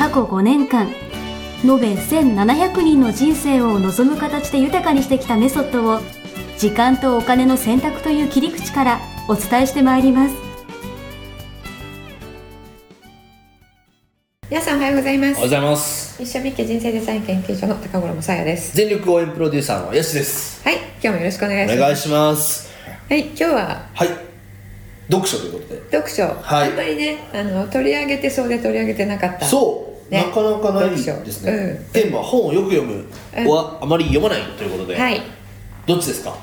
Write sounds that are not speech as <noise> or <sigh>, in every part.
過去5年間延べ1700人の人生を望む形で豊かにしてきたメソッドを時間とお金の選択という切り口からお伝えしてまいります。皆さんおはようございます。おはようございます。一緒みっけ人生デザイン研究所の高頃もさやです。全力応援プロデューサーのヤシです。はい今日もよろしくお願いします。お願いします。はい今日ははい。読書ということで。読書、はい。あんまりねあの取り上げてそうで取り上げてなかった。そう、ね。なかなかないです読書。うん。ね、テーマは本をよく読むはあまり読まないということで、はい。どっちですか？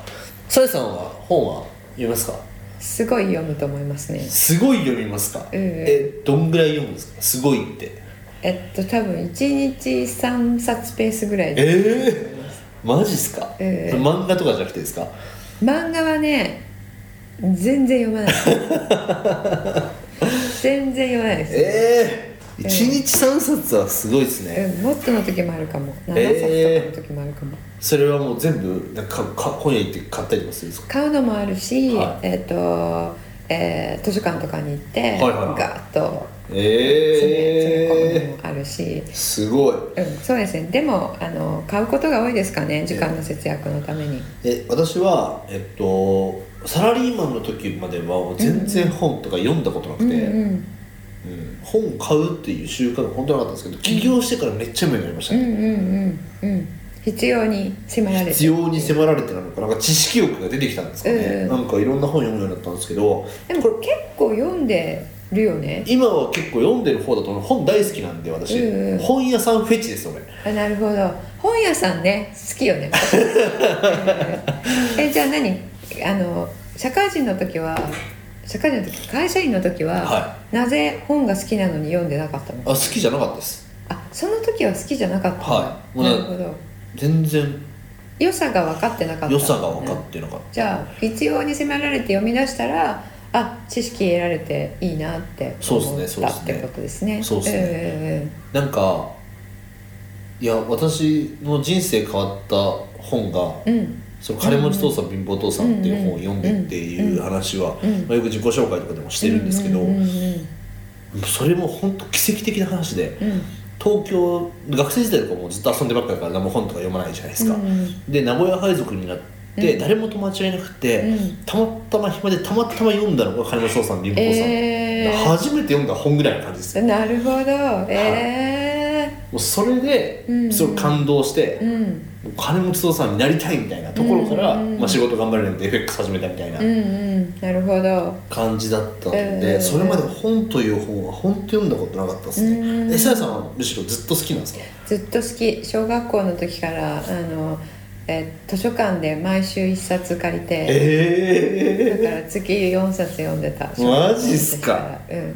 さやさんは本は読みますか？すごい読むと思いますね。すごい読みますか、えどんぐらい読むんですか？すごいって。えっと多分1日3冊ペースぐらいでええマジっすか、ええそれ漫画とかじゃなくてですか？漫画はね全然読まない。<laughs> 全然読まないです、ええ一1日3冊はすごいですね、うん、もっとの時もあるかも。7え。冊とかの時もあるかも、それはもう全部なんかか本屋行って買ったりとかするんですか？買うのもあるし、はい。えっ、と、えー図書館とかに行って、はいはいはい。ガーッと詰め込むのえもあるし、えすごい。うん、そうですね。でもあの買うことが多いですかね時間の節約のために、え私はえっとサラリーマンの時までは全然本とか読んだことなくて、うんうんうん本買うっていう習慣が本当なかったんですけど起業してからめっちゃ読むようになりましたね、うんうんうん。うん必要に迫られて。必要に迫られてなのかなんか知識欲が出てきたんですかね、うんなんかいろんな本読むようになったんですけどでもこれ結構読んでるよね。今は結構読んでる方だと思う本大好きなんで私、うんうん。本屋さんフェチです俺。あなるほど。本屋さんね好きよね。<laughs> えじゃあ何？あの社会人の時は社会人の時会社員の時は、はなぜ本が好きなのに読んでなかったの？あ好きじゃなかったです。あその時は好きじゃなかったはい。なるほど。全然。良さが分かってなかった。良さが分かってなかっじゃあ必要に迫られて読み出したらあ知識得られていいなってそう思ですねそうですね。ったってことですね。そうですね。えたなんかいや私の人生変わった本がえうんその金持ち父さん貧乏父さんっていう本を読んでっていう話は、まあ、よく自己紹介とかでもしてるんですけど、それも本当奇跡的な話で東京学生時代とかもずっと遊んでばっかりから何も本とか読まないじゃないですか、で名古屋配属になって、誰も友達がいなくて、たまたま暇でたまたま読んだのが金持ち父さん貧乏父さん、初めて読んだ本ぐらいな感じですなるほどえもうそれでうん。すごい感動してえ、うん。金持ち父さんになりたいみたいなところから、うんまあ、仕事頑張れるんで FX 始めたみたいなうんうん。なるほど。感じだったので、うんそれまで本という本は本当読んだことなかったですね、うん。えさやさんはむしろずっと好きなんですか？ずっと好き。小学校の時からあの、え図書館で毎週1冊借りて、えだから月4冊読んでた。マジっすか？うん、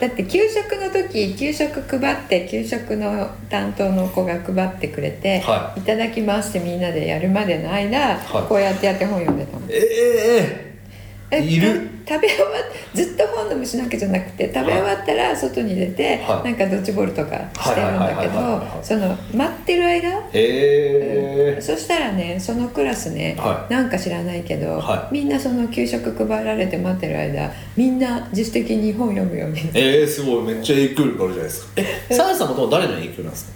だって給食の時給食配って給食の担当の子が配ってくれて「、はい。ただきます」ってみんなでやるまでの間、はい。こうやってやって本読んでたの。えええいる。た食べ終わっずっと本の虫なわけじゃなくて食べ終わったら外に出て、はい。なんかドッジボールとかしてるんだけどいその待ってる間？へえそしたらねそのクラスね、はなんか知らないけど、はみんなその給食配られて待ってる間みんな自主的に本読むようにえー、すごい。めっちゃ影響力あるじゃないですか。えさやさんもとも誰の影響なんですか？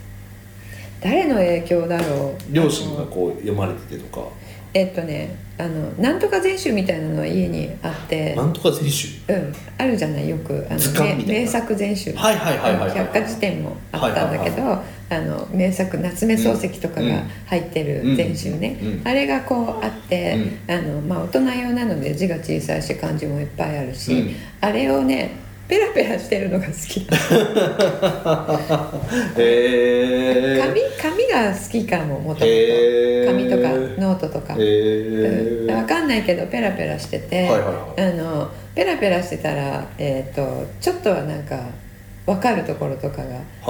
誰の影響だろう？両親がこう読まれててとかえっとねあのなんとか全集みたいなのは家にあって。なんとか全集？うん。あるじゃない？よくあの名名作全集。はいはいはいはいはい百科事典もあったんだけど、はいあの名作夏目漱石とかが入ってる全集ね、うん。うん。あれがこうあって、あのまあ、大人用なので字が小さいし漢字もいっぱいあるし、うん。あれをねペラペラしてるのが好き <laughs> へえ紙紙が好きかももともと。へー。紙とかノートとか、へえ分かんないけどペラペラしてて、はいはいはい。あのペラペラしてたら、えー、とちょっとはなんか分かるところとかがは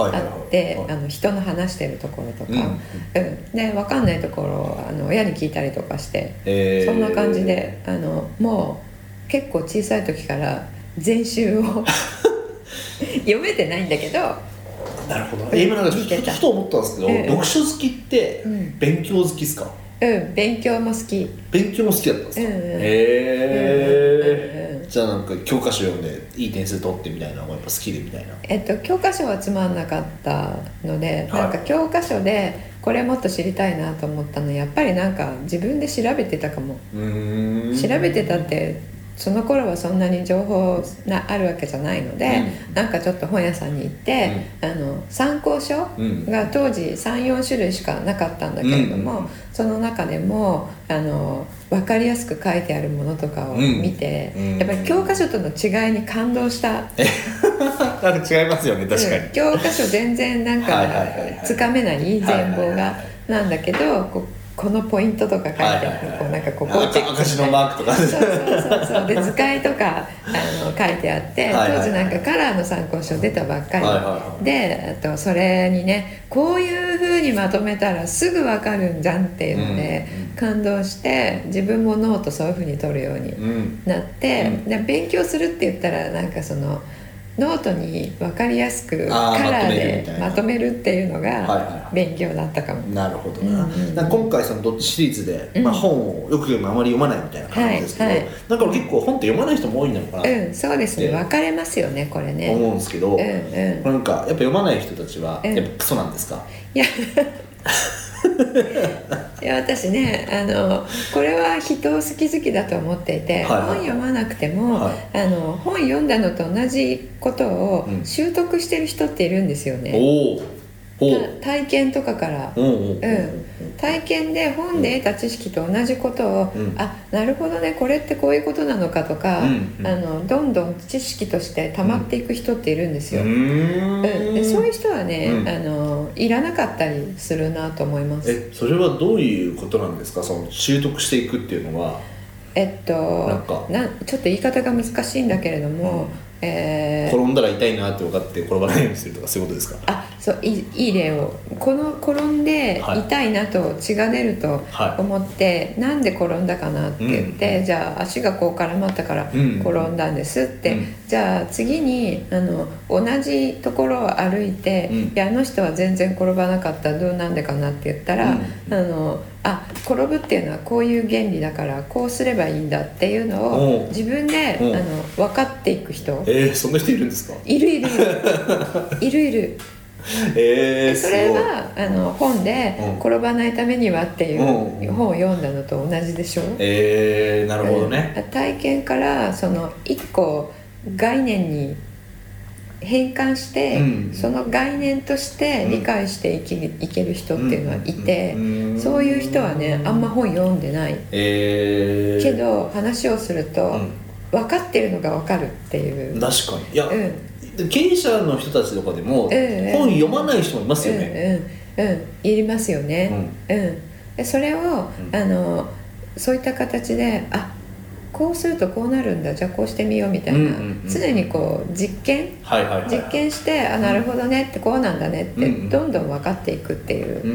いはいはい。あってはい。あの人の話してるところとか、うんうんで分かんないところをあの親に聞いたりとかして、えー。そんな感じであのもう結構小さい時から全集を。<laughs> 読めてないんだけど、なるほど。今なんかちょっ見てた。とふと思ったんですけど、ええ読書好きってうん。勉強好きですか、うん、勉強も好き。勉強も好きだったんですか、うんうん。へえ、うんうんじゃあなんか教科書読んでいい点数取ってみたいなのがやっぱ好きでみたいな。えっと、教科書はつまんなかったので、はい。なんか教科書でこれもっと知りたいなと思ったのやっぱりなんか自分で調べてたかも。調べてたってその頃はそんなに情報があるわけじゃないので、うん。なんかちょっと本屋さんに行って、あの参考書うんが当時34種類しかなかったんだけれども、うん。その中でもあの分かりやすく書いてあるものとかを見て、うん。やっぱり教科書との違いに感動した。<laughs> 違いますよね確かに、うん教科書全然なんかつかめない全貌がなんだけどここのポイントとか書いてはいはいこうなんかここをチェック赤字のマークとか。そうそうそう。そうで図解とかあの書いてあって当時なんかカラーの参考書出たばっかり、はいはいはい。であとそれにねこういうふうにまとめたらすぐ分かるんじゃんっていうのでうんうん感動して自分もノートそういうふうに取るようにうん。なって、うん。で勉強するって言ったらなんかそのノートに分かりやすくカラーでまとめるっていうのはいはいがはい。勉強だったかも。なるほどな,、うんうんな今回そのどっちシリーズで、まあ、うん本をよく読むあまり読まないみたいな感じですけど、はいはい。なんか結構本って読まない人も多いのかな。とうん、そうですね。で分かれますよねこれね。思うんですけど、うんうん。なんかやっぱ読まない人たちはうんやっぱクソなんですか、いや <laughs> いや私ねあのこれは人の好き好きだと思っていて、はいはい。本読まなくても、はい。あの本読んだのと同じことをうん。習得してる人っているんですよね。おおおた体験とかから。うん、体験で本で得た知識と同じことを、うん。あなるほどねこれってこういうことなのかとか、うんうん。あのどんどん知識として溜まっていく人っているんですよ。ううん。でそういう人はね、うん。あのいらなかったりするなと思います。えそれはどういうことなんですか？その習得していくっていうのは。えっとなんか。なちょっと言い方が難しいんだけれども、えー。転んだら痛いなって分かって転ばないようにするとかそういうことですか？あそういいいい例を。この転んではい。痛いなと血が出るとはい。思って、なんで転んだかなって言って、じゃあ足がこう絡まったからうん。転んだんですって、うん。じゃあ次にあの同じところを歩いて、うん。いやあの人は全然転ばなかった。どうなんでかなって言ったら、うん。あのあ転ぶっていうのはこういう原理だからこうすればいいんだっていうのを自分であの分かっていく人。えー、そんな人いるんですか？いるいる。<laughs> いるいる。いる。えー、それはあの本でうん「転ばないためには」っていううん。本を読んだのと同じでしょ、えー、なるほどね、うん。体験からその一個概念に変換して、うん。その概念として理解していき、いける人っていうのはいて、うん。そういう人はねあんま本読んでない。えー、けど話をすると、うん。分かってるのが分かるっていう。確かに。いや、うん。経営者の人たちとかでも、うん。本読まない人もいますよね、うん。うん。うん。いりますよね、うん。でそれを、うん。あのそういった形であこうするとこうなるんだ。じゃあこうしてみようみたいな、うんうんうん常にこう実験。はいはいはい。実験してあなるほどねってこうなんだねってうんうんどんどん分かっていくっていう。うー、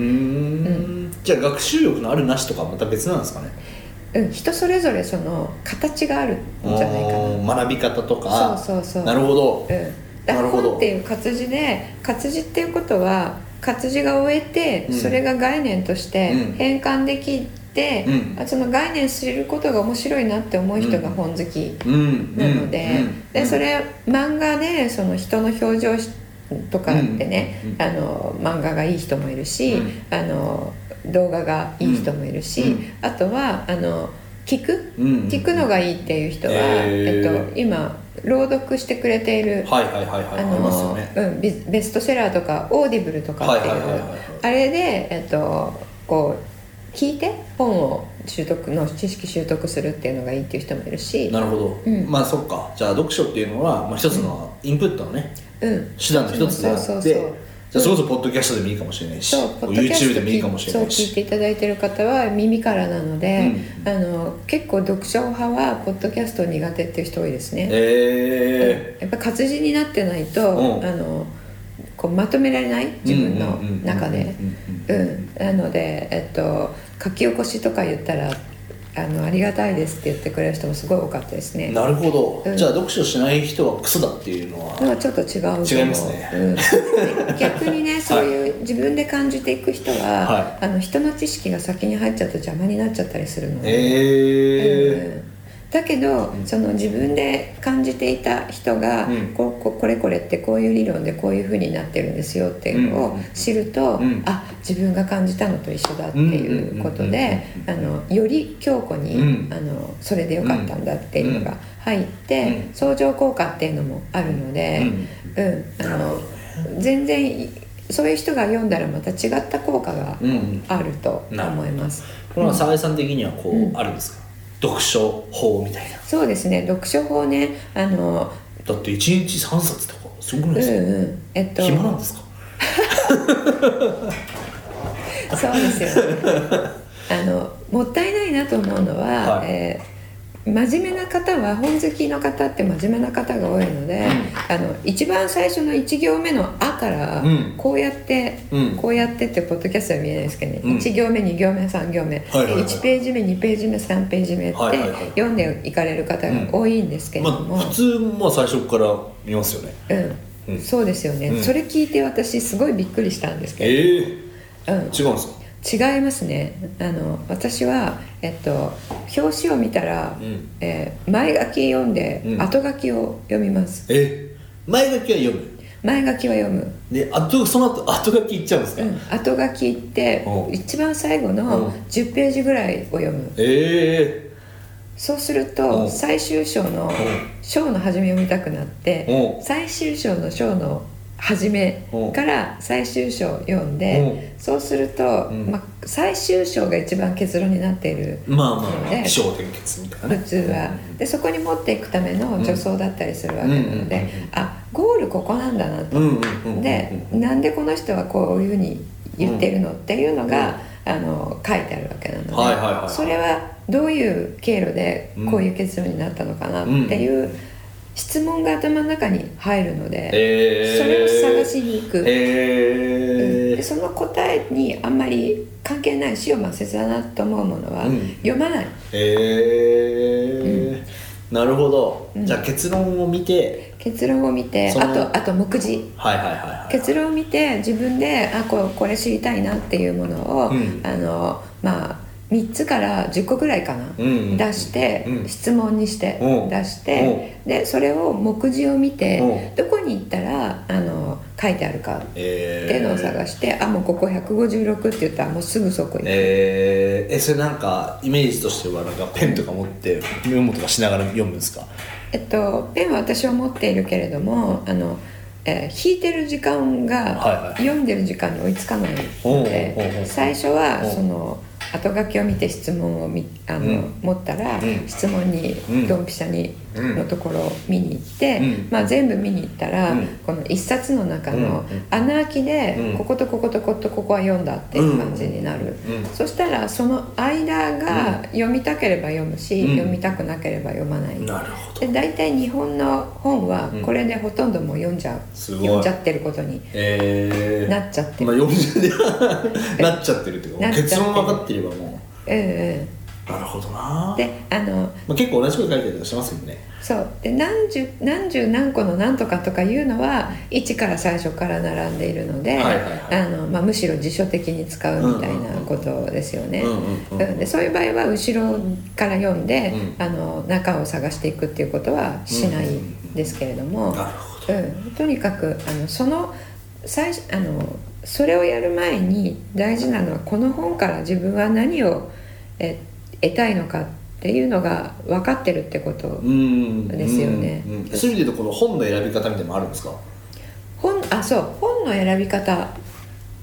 ん。じゃあ学習力のあるなしとかはまた別なんですかね？うん、人それぞれその形があるんじゃないかな。学び方とか。そうそうそう。なるほど。うん、だなるほど。本っていう活字で活字っていうことは活字が終えて、うん。それが概念としてうん。変換できて、うん。あその概念知ることが面白いなって思う人が本好きうん。なので,、うん。でそれ漫画でその人の表情とかってね、うん。うん。あの漫画がいい人もいるし、うん。あの動画がいい人もいるし、うん。あとはあの聞く？うん。聞くのがいいっていう人は、へー。えっと、今朗読してくれているベベストセラーとか Audible とかっていうあれで、えっと、こう聞いて本を習得の知識習得するっていうのがいいっていう人もいるし。なるほど、うん。まあそっか。じゃあ読書っていうのは、まあ、一つのインプットのね、うん。手段の一つであってそうそうそうじゃあそれこそポッドキャストでもいいかもしれないしそうポッドキャス YouTube トでもいいかもしれないし。そう聞いていただいてる方は耳からなので、うん。あの結構読書派はポッドキャスト苦手っていう人多いですね、えうん。ぱ活字になってないと、うん。あのこうまとめられない自分の中でうんなので、えっと、書き起こしとか言ったらあのありがたいですって言ってくれる人もすごい多かったですねなるほど、うんじゃあ読書しない人はクソだっていうのはちょっと違うう違いますねうん、逆にねそういう自分で感じていく人は、はいあの人の知識が先に入っちゃうと邪魔になっちゃったりするので、えうんだけど、その自分で感じていた人が、うん。こここれこれってこういう理論でこういうふうになってるんですよっていうのを知ると、うん。あ自分が感じたのと一緒だっていうことであのより強固に、うんあのそれでよかったんだっていうのが入って、うん相乗効果っていうのもあるので、うんあの全然そういう人が読んだらまた違った効果がうんあると思います。これは沢井さん的にはこう、うんあるんですか読書法みたいな。そうですね。読書法ね。あのだって1日3冊とかすごくないうんですか、うんえっと暇なんですか？<laughs> そうですよ。ねあのもったいないなと思うのは、はい。えー真面目な方は本好きの方って真面目な方が多いので、あの一番最初の1行目の「あ」からうん。こうやって、うん。こうやってってポッドキャストは見えないですけどね、うん。1行目2行目3行目、はいはいはい1ページ目2ページ目3ページ目って読んでいかれる方が多いんですけれども、まあ普通まあ最初から見ますよね。うん。うん。そうですよね、うん。それ聞いて私すごいびっくりしたんですけど、ええうん、違うんですか？違いますね。あの私は、えっと、表紙を見たら、うん。えー前書き読んで、うん。後書きを読みます。え前書きは読む？前書きは読む、であとその後後書きいっちゃうんですか、うん、後書きってう。ん一番最後うんの10ページぐらいを読む。えそうするうとん最終章の章の始めを見たくなってう。ん最終章の章の初めから最終章を読んでそうすると、うん。まあ、最終章が一番結論になっているえまあまあで起承転結みたいな。ね普通は。でそこに持っていくための助走だったりするわけなので、うん。うん。うん。あゴールここなんだなと、うんうんうんうんでなんでこの人はこういうふうに言ってるのっていうのが、あの書いてあるわけなので、それはどういう経路でこういう結論になったのかなっていう質問が頭の中に入るので、ええそれを探しに行く。ええでその答えにあんまり関係ない死を抹殺だなと思うものはうん。読まない、ええなるほど、うん。じゃあ結論を見て結論を見てあとあと目次。はいはいはいはい。結論を見て自分であこうこれ知りたいなっていうものを、うん。あのまあ3つから10個ぐらいかな、うん出して、うん。質問にして、う。ん出して、でそれを目次を見て、う。んどこに行ったらあの書いてあるかっえていうのを探して、あもうここ156って言ったらもうすぐそこ行く、えー、えそれなんかイメージとしてはなんかペンとか持ってメモとかしながら読むんですか？えっと、ペンは私は持っているけれどもあの、えー引いてる時間が、はいはい。読んでる時間に追いつかないのでう最初はその後書きを見て質問をみあの、うん。持ったら、うん。質問にうん。ドンピシャにうんのところを見に行って、うん。まあ、全部見に行ったら、うん。この一冊の中の穴開きで、うん。こことこことこことここは読んだっていう感じになる、うん。そしたらその間が読みたければ読むし、うん。読みたくなければ読まない。なるほど。で大体日本の本はうん。これでほとんどもう読んじゃう、読んじゃってることにえー、なっちゃってる、まあ40で <laughs> なっちゃってるっていうか結論分かってればもう。んうん。うなるほどな。であのまあ、結構同じこと書いてたりとかしますもんね。そう。で何十何十何個の何とかとかいうのは一から最初から並んでいるので、むしろ辞書的に使うみたいなことですよね。そういう場合は後ろから読んで、うん。あの中を探していくっていうことはしないですけれども、うん、とにかくあのその最初あのそれをやる前に大事なのはこの本から自分は何をえ得たいのかっていうのが分かってるってこと、うんですよね。そういう意味でこの本の選び方みたいなのもあるんですか？本あそう。本の選び方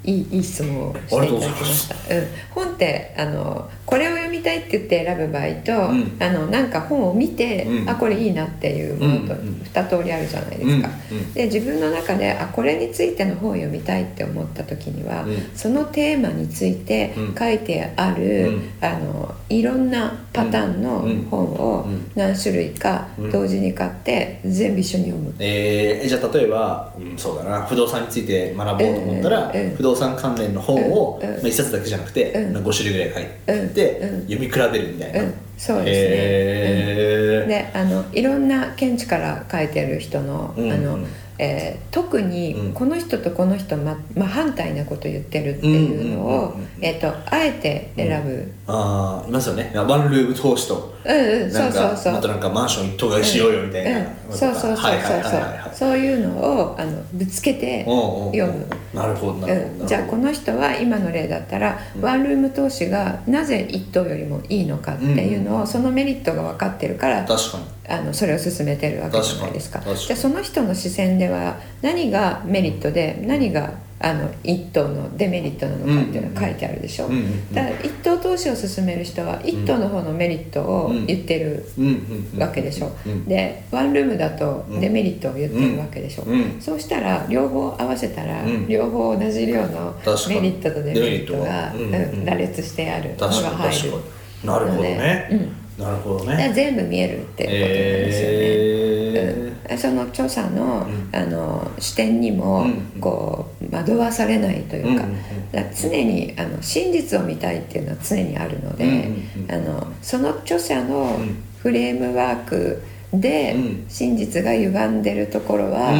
いいいい質問をしていただきました、うん、本ってあのこれを読みたいって言って選ぶ場合と、うん。あのなんか本を見て、うん。あこれいいなっていうものとうんうん二通りあるじゃないですか、うんうん。で自分の中であこれについての本を読みたいって思った時には、うん。そのテーマについてうん。書いてある、うん。あのいろんなパターンのうん本をうん。何種類かうん。同時に買って全部一緒に読む。えーじゃあ例えば、うん、そうだな。不動産について学ぼうと思ったら、不動産関連の本を、うんうん。まあ、1冊だけじゃなくて、うん。まあ5種類ぐらい書いて、うん。うん読み比べるみたいな、うん。そうですね。へー。であのいろんな見地から書いてる人の,、うん。あのえー特にうん。この人とこの人ま真反対なこと言ってるっていうのを、あえて選ぶ、ああいますよね。ワンルーム投資とうんうん、そうそうそう。かまたなんかマンション一棟買いしようよみたいな、うん、そうそうそうそう。はいはいはいはいはい。そういうのをあのぶつけて読む。なるほどなるほど、うん、じゃあこの人は今の例だったら、ワンルーム投資がなぜ一棟よりもいいのかっていうのを、そのメリットが分かってるから確かにあのそれを進めてるわけじゃないですか。じゃあその人の視線では何がメリットで何があの一等のデメリットなのかっていうのが書いてあるでしょ、うん。うん。うん。だから一等投資を進める人は一等の方のメリットを言ってるうん。うん。うん。わけでしょ、うん。でワンルームだとデメリットを言ってるわけでしょ、うん。そうしたら両方合わせたら、うん。両方同じ量のメリットとデメリットが羅列してあるのが入るなるほどね、のでなるほどね。全部見えるってことなんですよね。えうん、その著者の,、うん。あの視点にも、うん。こう惑わされないというか,、常にあの真実を見たいっていうのは常にあるので、あのその著者のうん。フレームワークでうん。真実が歪んでるところは、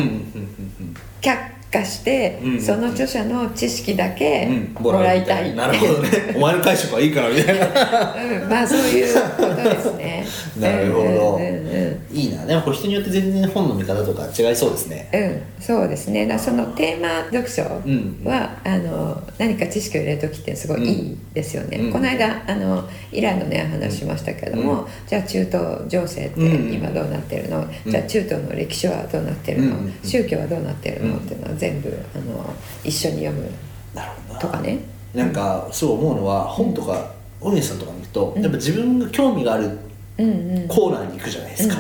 うんうんうん。うんその著者の知識だけうん。もらいたい、なるほどね。<laughs> お前の解釈はいいからみたいな。うん、まあそういうことですね。<laughs> なるほど。うんうんうんうん。いいな。でもこれ人によって全然本の見方とか違いそうですね。うん、そうですね。だそのテーマ読書は、うんあの何か知識を入れる時ってすごいいいですよね、うんこの間あのイランのね話しましたけども、うじゃあ中東情勢ってうん。今どうなってるの、うん。じゃあ中東の歴史はどうなってるの、うん宗教はどうなってるの、うんっていうのは全部あの一緒に読むとかね。なんかそう思うのは本とか大西さんとか見るとうん。やっぱ自分が興味があるコーナーに行くじゃないですか。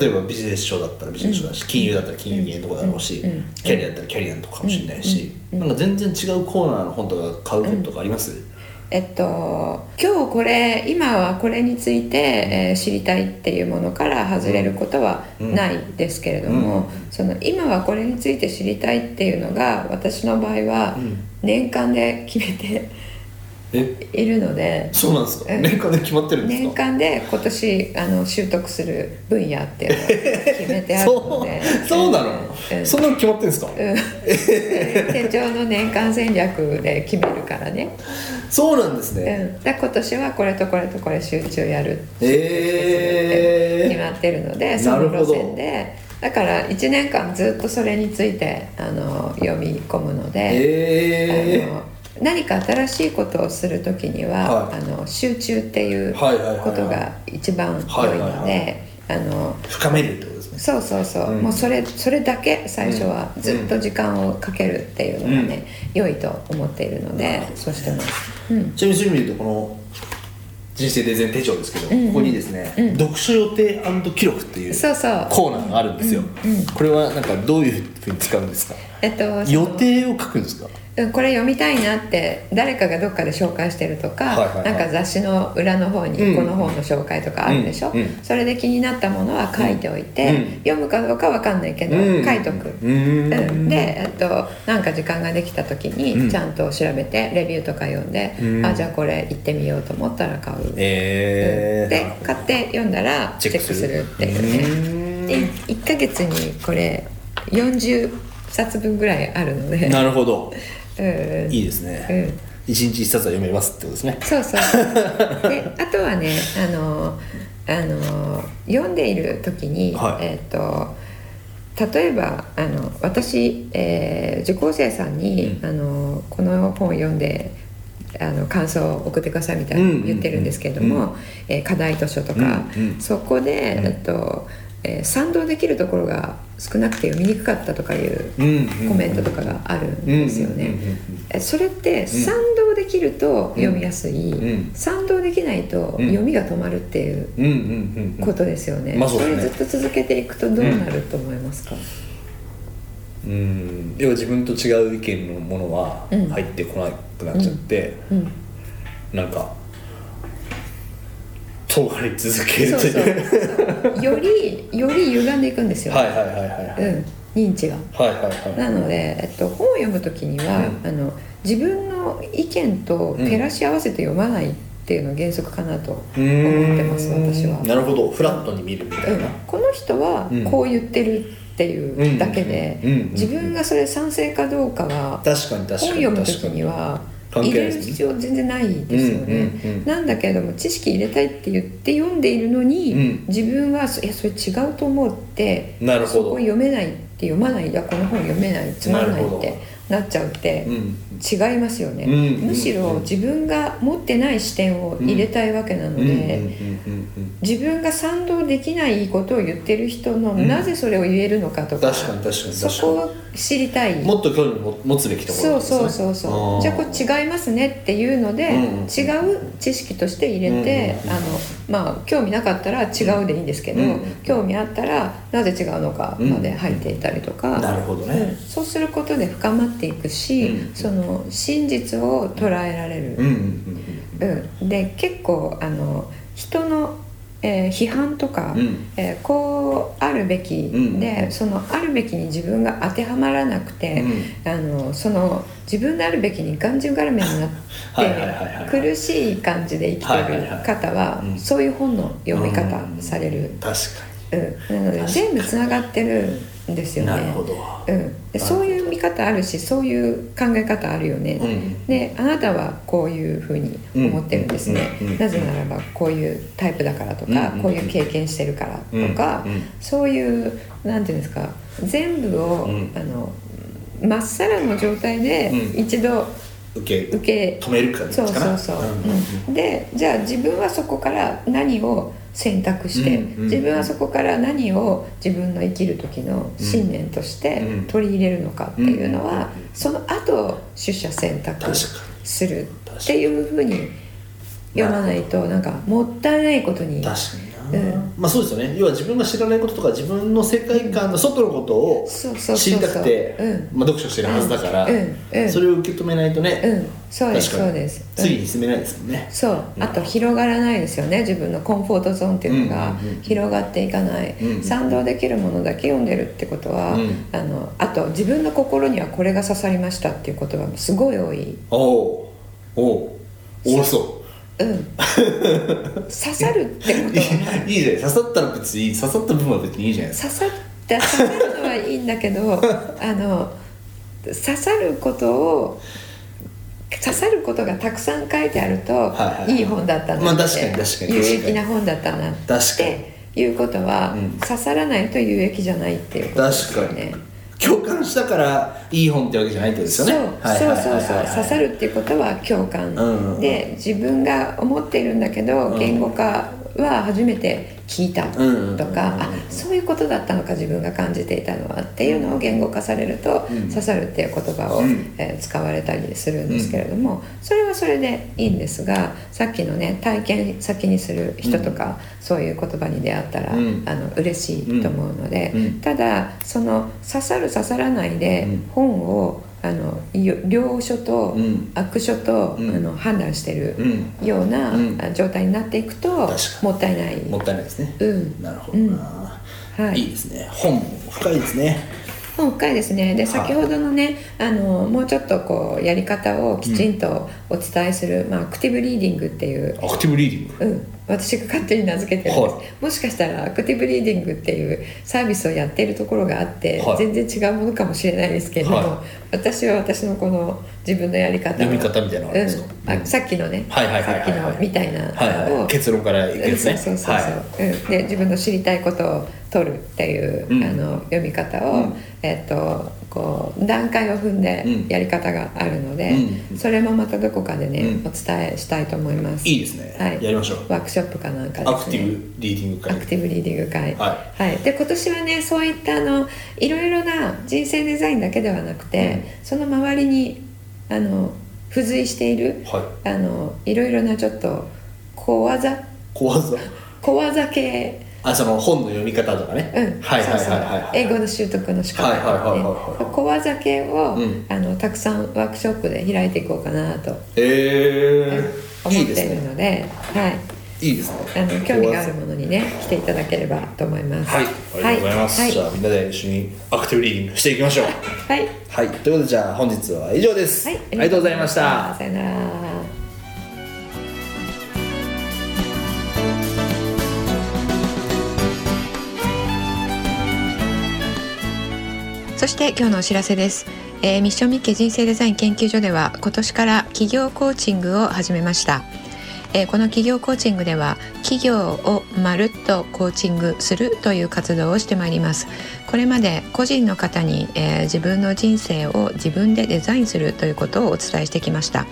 例えばビジネス書だったらビジネス書だし金融だったら金融系のとこだろうしキャリアだったらキャリアのとこかもしれないしうんなんか全然違うコーナーの本とか買う本とかあります？えっと、今日これ今はこれについて、えー知りたいっていうものから外れることはないですけれども、うん。その今はこれについて知りたいっていうのが私の場合はうん。年間で決めてえいるので。そうなんですか？うん。年間で決まってるんです年か間で今年あの習得する分野っていうのを決めてあるので。そうなの？うん。そんなの決まってるんですか？うん。手帳の年間戦略で決めるからね、そうなんですうん、ねだ今年はこれとこれとこれ集中やるえ決まってるのでその路線で。だから1年間ずっとそれについてあの読み込むので、えあの何か新しいことをする時には、はい。あの集中っていうことが一番はい良いのであの深めるってことですね。そうそうそう、うん。もうそれそれだけ最初はうん。ずっと時間をかけるっていうのがね、良いと思っているので、そうしてます。うん。ちなみにそういう意味で言うとこの人生デザイン手帳ですけど、うんうん。ここにですね、うん。読書予定記録っていうコーナーがあるんですよ、うんうんこれはなんかどういうふうに使うんですか？えっと、そ予の定を書くんですか？うんこれ読みたいなって誰かがどっかで紹介してるとか、はいはいはい。なんか雑誌の裏の方うん。にこの本の紹介とかあるでしょ、うん。うん。それで気になったものは書いておいて、うん。読むかどうかわかんないけど、うん。書いとく、で、えっと、なんか時間ができた時うん。にちゃんと調べてレビューとか読んで、うん。あじゃあこれ行ってみようと思ったら買う、えー、で買って読んだらチェックする。っていうね。で1ヶ月にこれ40冊分ぐらいあるので。なるほどうんいいですね、うん一日一冊は読めますってことですね。そうそう。で <laughs> あとはねあのあの読んでいる時に、はい。えっ、と例えばあの私、えー受講生さんに、うん。あのこの本を読んであの感想を送ってくださいみたいうんうんうなん。言ってるんですけれども、うん。えー課題図書とか、うんうん。そこで、うん。えっとえー賛同できるところが少なくて読みにくかったとかいううんコメントとかがあるんですよね。それって賛同できると読みやすい、うん。賛同できないとうん読みが止まるっていううんうんうんうん。ことですよね。まあそれずっと続けていくとどうなると思いますか？うん。要は自分と違う意見のものはうん。入ってこなくなっちゃって、うん、なんか尖り続けるそう。そうというそう。よりより歪んでいくんですよ。はいはいはいはいはい。うん、認知が。はいはいはい。なので、えっと、本を読むときには、うん。あの自分の意見と照らし合わせて読まないっていうのが原則かなと思ってます私は。なるほど。フラットに見るみたうん。いな、この人はうん。こう言ってるっていうだけで自分がそれ賛成かどうかは確かに確かに本読む時にには入れる必要全然ないですよね、うんうんうんなんだけれども知識入れたいって言って読んでいるのに、うん。自分はそいやそれ違うと思うってなるほど。そこ読めないって読まない。いやこの本読めないつまらないってなっちゃうってうん。違いますよね、うんむしろ自分が持ってない視点を入れたいわけなので、自分が賛同できないことを言ってる人のん。なぜそれを言えるのかとか、確かに確かにそ確かこを知りたい。にもっと興味を持つべきところそうそうそうそう。じゃあこれ違いますねっていうので、うんうん違う知識として入れて、うんあのまあ興味なかったら違うでいいんですけど、うんうん興味あったらなぜ違うのかまで入っていたりとか、なるほどね。うん。そうすることで深まっていくし、うん。その真実を捉えられる。うんうんうん。うん、で結構あの人の、えー批判とか、うん。えーこうあるべきうんで、そのあるべきに自分が当てはまらなくて、あのその自分であるべきにがんじゅうがらめになって苦しい感じで生きてる方はうん。そういう本の読み方うんされる、確かうん、なので全部つながってるんですよね。になるほど。うん、でそういう見方あるしそういう考え方あるよね、うん。であなたはこういうふうに思ってるんですね、なぜならばこういうタイプだからとか、うんこういう経験してるからとか、そういうなんていうんですか全部を、うん。あのまっさらの状態でうん。一度受け受け、止めるかそうそうそう、うん。でじゃあ自分はそこから何を選択して、うんうん自分はそこから何を自分の生きる時の信念としてうん。取り入れるのかっていうのは、うんその後取捨選択するっていうふうに読まないとなんかもったいないことに確かにまあそうですよね。要は自分が知らないこととか自分の世界観の外のことを知りたくて読書してるはずだから、それを受け止めないとね、うん。そうですそうです、うん。次に進めないですもんね、そう。あと広がらないですよね。自分のコンフォートゾーンっていうのが広がっていかない、うん賛同できるものだけ読んでるってことは、うん。あのあと自分の心にはこれが刺さりましたっていう言葉もすごい多い。おおおお多そうん。刺さるってことうい。いはいいいじゃない刺さったら別に刺さった部分は別にいいじゃない刺さった刺さるのはいいんだけど <laughs> あの刺さることを刺さることがたくさん書いてあると、はいはいはい。本だったなって、まあ確かに確かに。有益な本だったなっていうことは、うん。刺さらないと有益じゃないっていうことですよ確かに。ね。共感したからいい本ってわけじゃないってことですよね。そうそうそう刺さるるっていうことは共感、うんうんで自分が思っているんだけど、うん。言語化は初めて聞いたとか、そういうことだったのか自分が感じていたのはっていうのを言語化されると、うん。刺さるっていう言葉を、うん。えー使われたりするんですけれども、それはそれでいいんですがさっきのね体験先にする人とか、そういう言葉に出会ったら、うん。あの嬉しいと思うので、うん。ただその刺さる刺さらないでうん。本をあのよ良書とうん。悪書と、うん。あの判断してるうん。ような、うん。あ状態になっていくともったいない。もったいないですね。うん。なるほどな、はい。いいですね。本も深いですね本深いですねではい。先ほどのねあのもうちょっとこうやり方をきちんとお伝えする、まあ、アクティブリーディングっていうアクティブリーディング？うん、私が勝手に名付けてるんです、はもしかしたらアクティブリーディングっていうサービスをやっているところがあって、はい。全然違うものかもしれないですけれども、は私は私のこの自分のやり方を読み方みたいなのがあるんですか？うん、あさっきのね、はいはいはいさっきのみたいなはいはい結論からいくやつね。そうそうそうそう、はうん、で自分の知りたいことを取るっていう、うん。あの読み方を、うん。えっとこう段階を踏んでうん。やり方があるので、うん。それもまたどこかでね、うん。お伝えしたいと思います。いいですね、はい。やりましょう。ワークショップかなんかですね。アクティブリーディング会。アクティブリーディング会。ははい、で今年はねそういったあのいろいろな人生デザインだけではなくて、その周りにあの付随しているはい。あのいろいろなちょっと小技。小技。小技系あその本の読み方とかね、うん、はいはいはい英語の習得の仕方とはいはいはいかねはいはい。小技系を、うん。あのたくさんワークショップで開いていこうかなとえー、思っていいですね。いるのではい。いいですね。あの興味があるものにね来ていただければと思います。はい。ありがとうございます、はい。じゃあみんなで一緒にアクティブリーディングしていきましょう。はい、はい。ということでじゃあ本日は以上です、はい、ありがとうございました。さよならそして今日のお知らせです、えーミッションミッケ人生デザイン研究所では今年から企業コーチングを始めました、えーこの企業コーチングでは企業をまるっとコーチングするという活動をしてまいります。これまで個人の方に、えー自分の人生を自分でデザインするということをお伝えしてきました。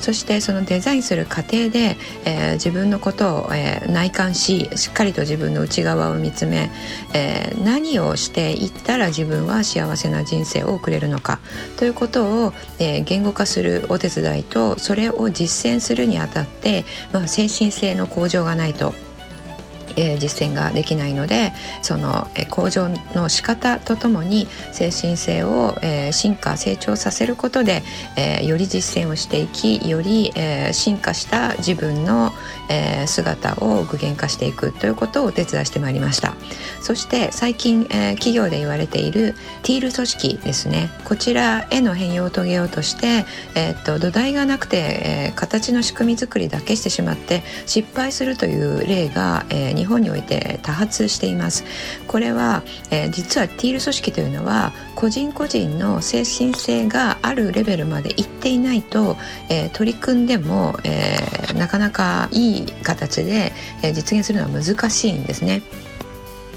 そしてそのデザインする過程で、えー自分のことを、えー内観ししっかりと自分の内側を見つめ、えー何をしていったら自分は幸せな人生を送れるのかということを、えー言語化するお手伝いとそれを実践するにあたって、まあ、精神性の向上がないとえー実践ができないのでその、えー向上の仕方とともに精神性を、えー進化成長させることで、えーより実践をしていきより、えー進化した自分の、えー姿を具現化していくということをお手伝いしてまいりました。そして最近、えー企業で言われているティール組織ですね。こちらへの変容を遂げようとして、えーっと土台がなくて、えー形の仕組み作りだけしてしまって失敗するという例が、えー日本において多発していますこれは、えー実はティール組織というのは個人個人の精神性があるレベルまでいっていないと、えー取り組んでも、えーなかなかいい形で、え実現するのは難しいんですね。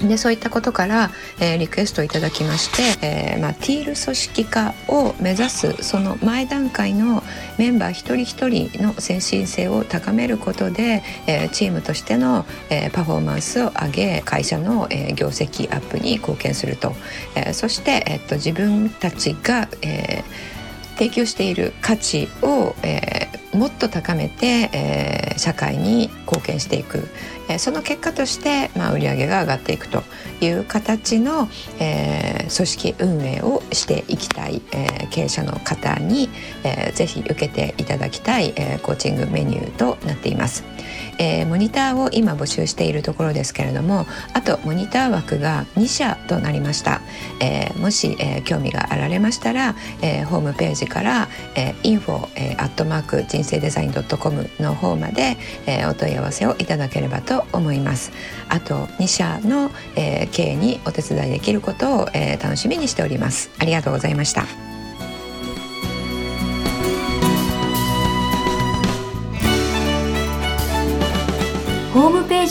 でそういったことから、えーリクエストをいただきまして、えーまあ、ティール組織化を目指すその前段階のメンバー一人一人の先進性を高めることで、えーチームとしての、えーパフォーマンスを上げ会社の、えー業績アップに貢献すると、えーそして、えっと自分たちが、えー提供している価値を、えーもっと高めて、えー社会に貢献していく、えその結果として、まあ、売上が上がっていくという形の、えー組織運営をしていきたい、えー経営者の方に、えーぜひ受けていただきたい、えーコーチングメニューとなっています。えーモニターを今募集しているところですけれどもあとモニター枠が2社となりました、えーもし、えー興味があられましたら、えーホームページから、えー、info えーアットマーク人生デザイン .com の方まで、えーお問い合わせをいただければと思います。あと2社の、えー経営にお手伝いできることを、えー楽しみにしております。ありがとうございました。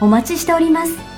お待ちしております。